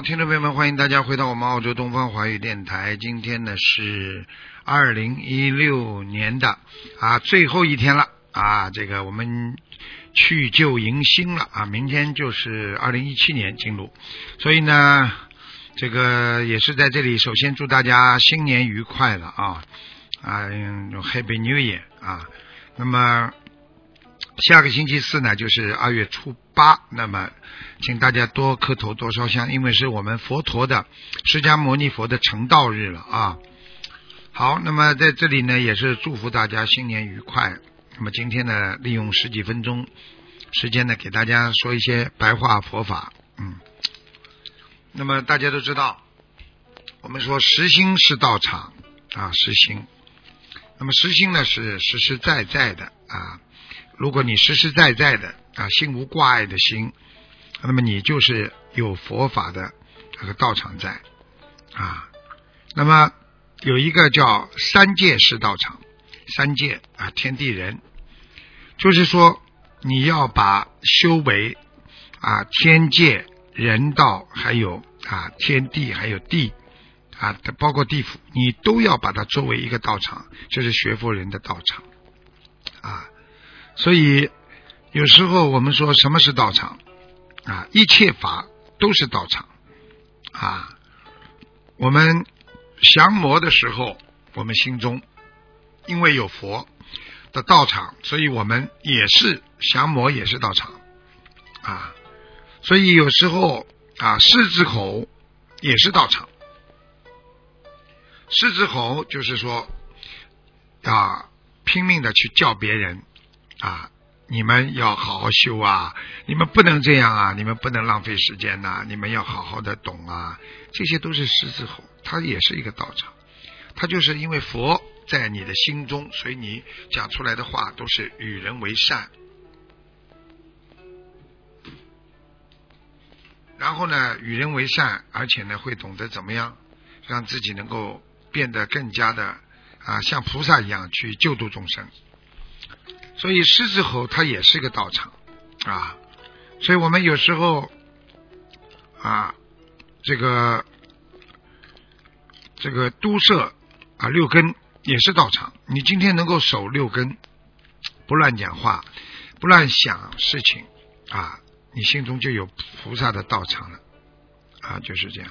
听众朋友们，欢迎大家回到我们澳洲东方华语电台。今天呢是二零一六年的啊最后一天了啊，这个我们去旧迎新了啊，明天就是二零一七年进入，所以呢，这个也是在这里，首先祝大家新年愉快了啊啊，Happy New Year 啊，那么。下个星期四呢，就是二月初八。那么，请大家多磕头，多烧香，因为是我们佛陀的释迦牟尼佛的成道日了啊。好，那么在这里呢，也是祝福大家新年愉快。那么今天呢，利用十几分钟时间呢，给大家说一些白话佛法。嗯，那么大家都知道，我们说实心是道场啊，实心。那么实心呢，是实实在在的啊。如果你实实在在的啊，心无挂碍的心，那么你就是有佛法的这个道场在啊。那么有一个叫三界是道场，三界啊，天地人，就是说你要把修为啊，天界、人道，还有啊天地，还有地啊，包括地府，你都要把它作为一个道场，就是学佛人的道场啊。所以，有时候我们说什么是道场啊？一切法都是道场啊。我们降魔的时候，我们心中因为有佛的道场，所以我们也是降魔，也是道场啊。所以有时候啊，狮子吼也是道场。狮子吼就是说啊，拼命的去叫别人。啊！你们要好好修啊！你们不能这样啊！你们不能浪费时间呐！你们要好好的懂啊！这些都是狮子吼，它也是一个道场。它就是因为佛在你的心中，所以你讲出来的话都是与人为善。然后呢，与人为善，而且呢，会懂得怎么样让自己能够变得更加的啊，像菩萨一样去救度众生。所以狮子吼它也是个道场啊，所以我们有时候啊，这个这个都摄啊六根也是道场。你今天能够守六根，不乱讲话，不乱想事情啊，你心中就有菩萨的道场了啊，就是这样。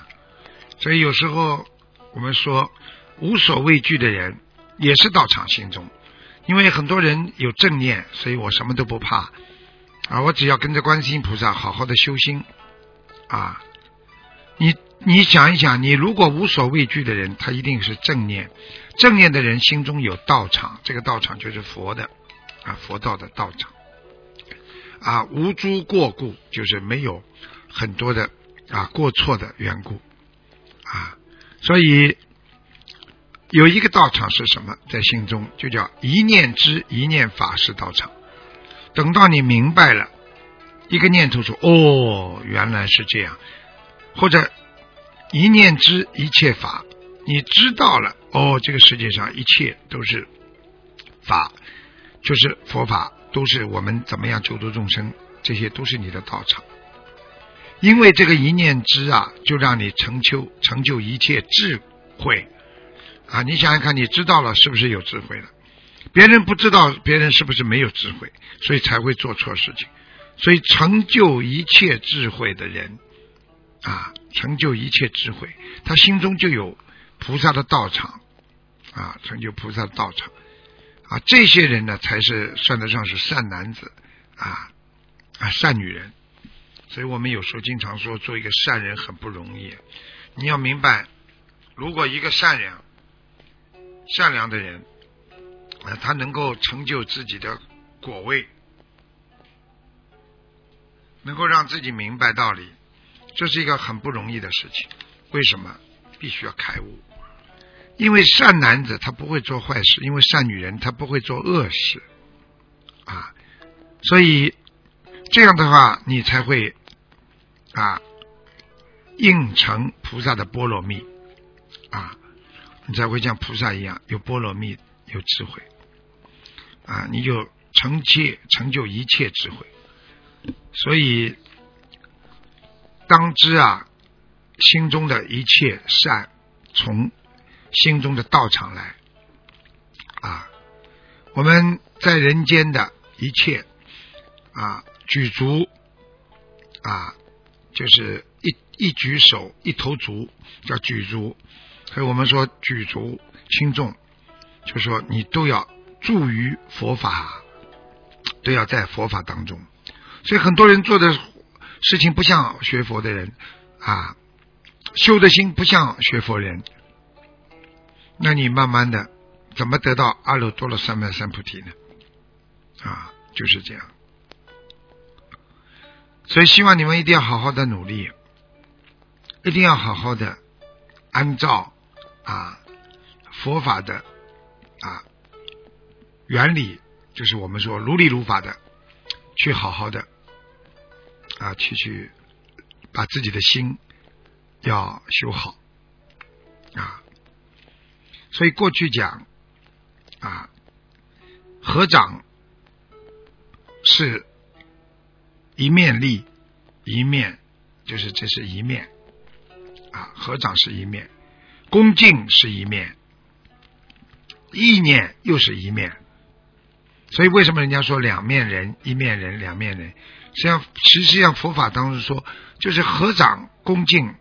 所以有时候我们说无所畏惧的人，也是道场心中。因为很多人有正念，所以我什么都不怕啊！我只要跟着观世音菩萨好好的修心啊！你你想一想，你如果无所畏惧的人，他一定是正念。正念的人心中有道场，这个道场就是佛的啊，佛道的道场啊，无诸过故，就是没有很多的啊过错的缘故啊，所以。有一个道场是什么？在心中就叫一念之一念法是道场。等到你明白了，一个念头说：“哦，原来是这样。”或者一念之一切法，你知道了哦，这个世界上一切都是法，就是佛法，都是我们怎么样救度众生，这些都是你的道场。因为这个一念之啊，就让你成就成就一切智慧。啊，你想想看，你知道了是不是有智慧了？别人不知道，别人是不是没有智慧？所以才会做错事情。所以成就一切智慧的人，啊，成就一切智慧，他心中就有菩萨的道场，啊，成就菩萨的道场，啊，这些人呢，才是算得上是善男子，啊啊，善女人。所以我们有时候经常说，做一个善人很不容易。你要明白，如果一个善人，善良的人，他能够成就自己的果位，能够让自己明白道理，这是一个很不容易的事情。为什么？必须要开悟。因为善男子他不会做坏事，因为善女人她不会做恶事，啊，所以这样的话你才会啊应成菩萨的波罗蜜啊，你才会像菩萨一样有波罗蜜有智慧啊，你就成切成就一切智慧，所以当知啊心中的一切善从。心中的道场来啊！我们在人间的一切啊举足啊，就是一一举手一头足叫举足，所以我们说举足轻重，就说你都要助于佛法，都要在佛法当中。所以很多人做的事情不像学佛的人啊，修的心不像学佛人。那你慢慢的怎么得到阿耨多罗三藐三菩提呢？啊，就是这样。所以希望你们一定要好好的努力，一定要好好的按照啊佛法的啊原理，就是我们说如理如法的去好好的啊去去把自己的心要修好啊。所以过去讲啊，合掌是一面立，一面就是这是一面啊，合掌是一面，恭敬是一面，意念又是一面。所以为什么人家说两面人、一面人、两面人？实际上，实际上佛法当中说，就是合掌恭敬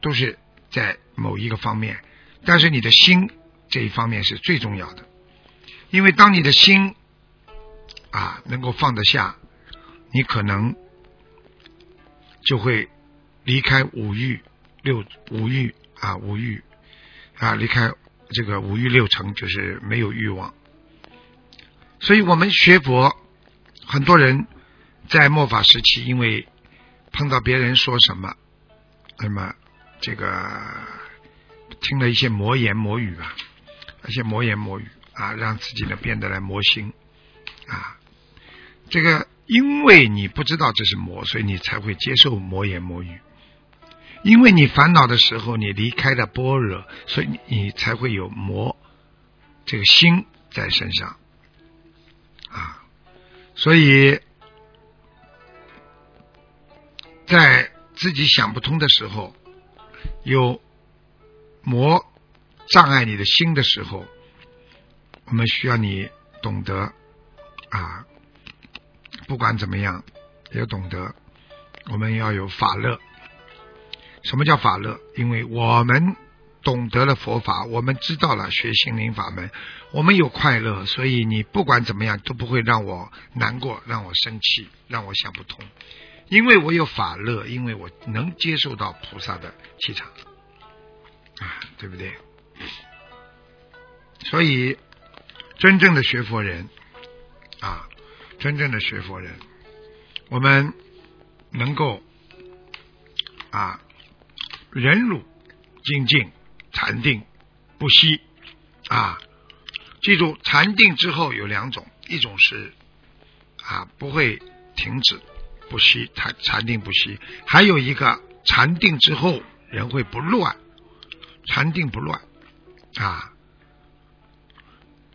都是在某一个方面，但是你的心。这一方面是最重要的，因为当你的心啊能够放得下，你可能就会离开五欲六五欲啊五欲啊离开这个五欲六尘，就是没有欲望。所以我们学佛，很多人在末法时期，因为碰到别人说什么，那么这个听了一些魔言魔语吧。那些魔言魔语啊，让自己呢变得来魔心啊。这个，因为你不知道这是魔，所以你才会接受魔言魔语。因为你烦恼的时候，你离开了般若，所以你才会有魔这个心在身上啊。所以在自己想不通的时候，有魔。障碍你的心的时候，我们需要你懂得啊，不管怎么样，要懂得，我们要有法乐。什么叫法乐？因为我们懂得了佛法，我们知道了学心灵法门，我们有快乐，所以你不管怎么样都不会让我难过，让我生气，让我想不通，因为我有法乐，因为我能接受到菩萨的气场啊，对不对？所以，真正的学佛人啊，真正的学佛人，我们能够啊忍辱、精进、禅定不息啊。记住，禅定之后有两种，一种是啊不会停止不息，禅禅定不息；还有一个禅定之后人会不乱，禅定不乱。啊，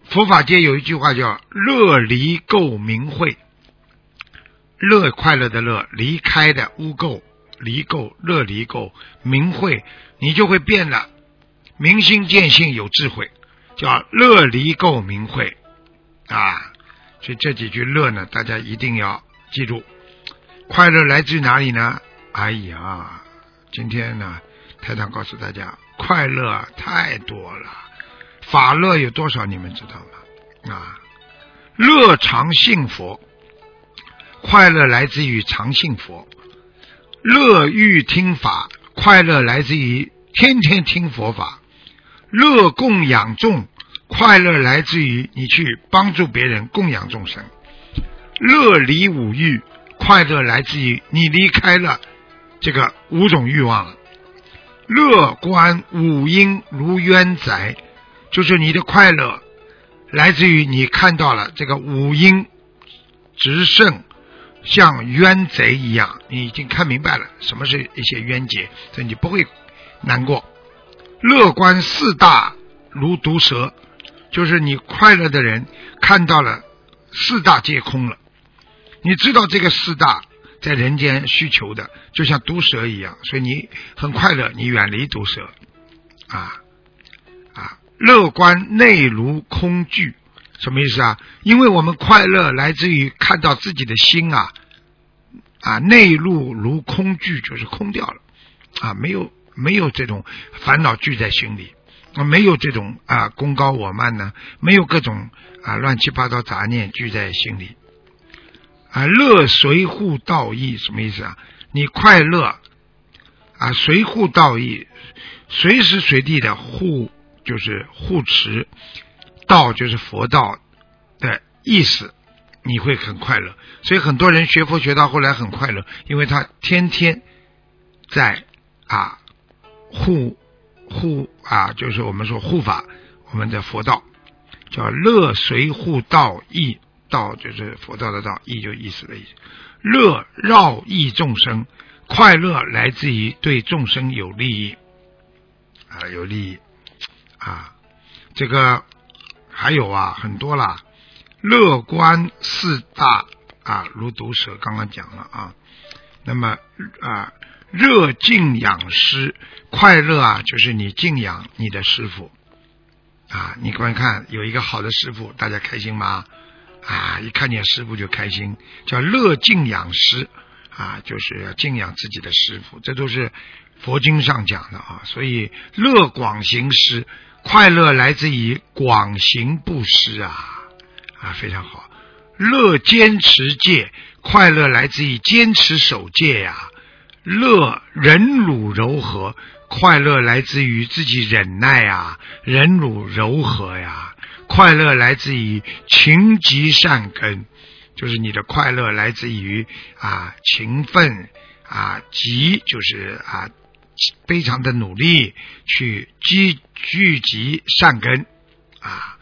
佛法界有一句话叫“乐离垢明慧”，乐快乐的乐，离开的污垢，离垢乐离垢明慧，你就会变了明心见性有智慧，叫乐离垢明慧啊。所以这几句乐呢，大家一定要记住。快乐来自于哪里呢？哎呀，今天呢，台长告诉大家。快乐太多了，法乐有多少？你们知道吗？啊，乐常信佛，快乐来自于常信佛；乐欲听法，快乐来自于天天听佛法；乐供养众，快乐来自于你去帮助别人供养众生；乐离五欲，快乐来自于你离开了这个五种欲望了。乐观五阴如渊宅，就是你的快乐来自于你看到了这个五阴直胜，像冤贼一样，你已经看明白了什么是一些冤结，所以你不会难过。乐观四大如毒蛇，就是你快乐的人看到了四大皆空了，你知道这个四大。在人间需求的，就像毒蛇一样，所以你很快乐，你远离毒蛇，啊啊，乐观内如空惧，什么意思啊？因为我们快乐来自于看到自己的心啊啊内陆如空惧，就是空掉了啊，没有没有这种烦恼聚在心里，啊，没有这种啊功高我慢呢，没有各种啊乱七八糟杂念聚在心里。啊，乐随护道义什么意思啊？你快乐啊，随护道义，随时随地的护就是护持道，就是佛道的意思，你会很快乐。所以很多人学佛学到后来很快乐，因为他天天在啊护护啊，就是我们说护法我们的佛道，叫乐随护道义。道就是佛道的道，义就意思的意思。乐绕益众生，快乐来自于对众生有利益啊，有利益啊。这个还有啊，很多啦。乐观四大啊，如毒蛇，刚刚讲了啊。那么啊，热敬仰师，快乐啊，就是你敬仰你的师傅啊。你观看有一个好的师傅，大家开心吗？啊，一看见师傅就开心，叫乐敬仰师啊，就是要敬仰自己的师傅，这都是佛经上讲的啊。所以乐广行师，快乐来自于广行布施啊啊，非常好。乐坚持戒，快乐来自于坚持守戒呀。乐忍辱柔和，快乐来自于自己忍耐呀，忍辱柔和呀。快乐来自于勤积善根，就是你的快乐来自于啊勤奋啊积，就是啊非常的努力去积聚集善根啊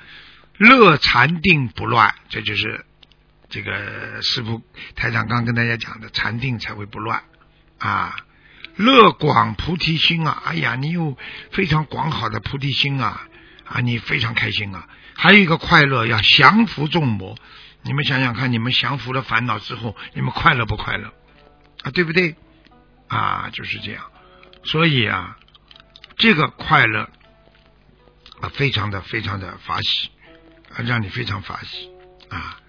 乐禅定不乱，这就是这个师傅台长刚跟大家讲的禅定才会不乱啊乐广菩提心啊，哎呀，你有非常广好的菩提心啊啊，你非常开心啊。还有一个快乐，要降服众魔。你们想想看，你们降服了烦恼之后，你们快乐不快乐啊？对不对？啊，就是这样。所以啊，这个快乐啊，非常的非常的法喜啊，让你非常法喜啊。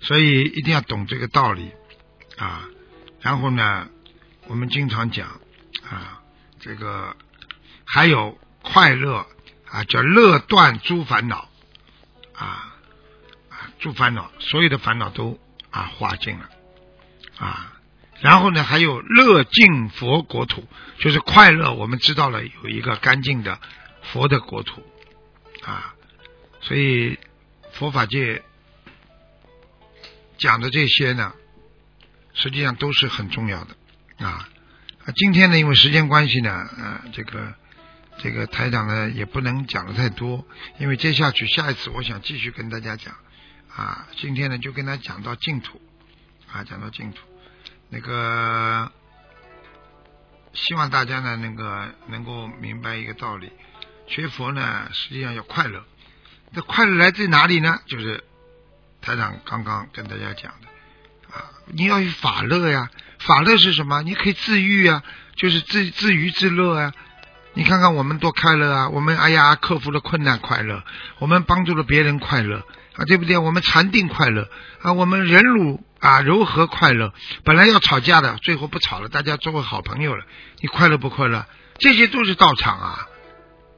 所以一定要懂这个道理啊。然后呢，我们经常讲啊，这个还有快乐啊，叫乐断诸烦恼。啊啊，诸烦恼，所有的烦恼都啊化尽了啊。然后呢，还有乐净佛国土，就是快乐。我们知道了有一个干净的佛的国土啊，所以佛法界讲的这些呢，实际上都是很重要的啊。今天呢，因为时间关系呢，啊，这个。这个台长呢也不能讲的太多，因为接下去下一次我想继续跟大家讲啊，今天呢就跟他讲到净土啊，讲到净土，那个希望大家呢那个能够明白一个道理，学佛呢实际上要快乐，这快乐来自哪里呢？就是台长刚刚跟大家讲的啊，你要有法乐呀，法乐是什么？你可以自愈啊，就是自自娱自乐啊。你看看我们多快乐啊！我们哎呀，克服了困难快乐，我们帮助了别人快乐啊，对不对？我们禅定快乐啊，我们忍辱啊柔和快乐。本来要吵架的，最后不吵了，大家做个好朋友了。你快乐不快乐？这些都是道场啊！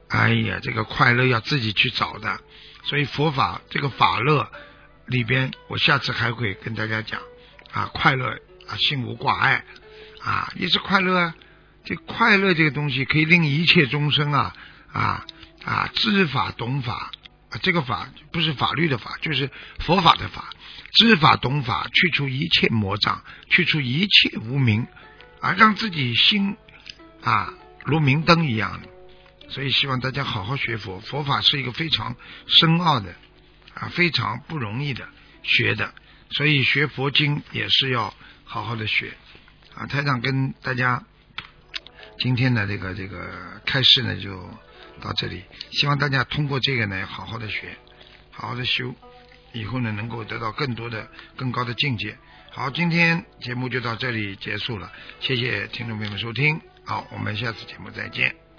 哎呀，这个快乐要自己去找的。所以佛法这个法乐里边，我下次还会跟大家讲啊，快乐啊，心无挂碍啊，也是快乐啊。这快乐这个东西可以令一切众生啊啊啊知法懂法，这个法不是法律的法，就是佛法的法，知法懂法，去除一切魔障，去除一切无明，啊，让自己心啊如明灯一样。所以希望大家好好学佛，佛法是一个非常深奥的啊，非常不容易的学的，所以学佛经也是要好好的学啊。台长跟大家今天的这个这个开示呢，就到这里，希望大家通过这个呢，好好的学，好好的修，以后呢能够得到更多的更高的境界。好，今天节目就到这里结束了，谢谢听众朋友们收听，好，我们下次节目再见。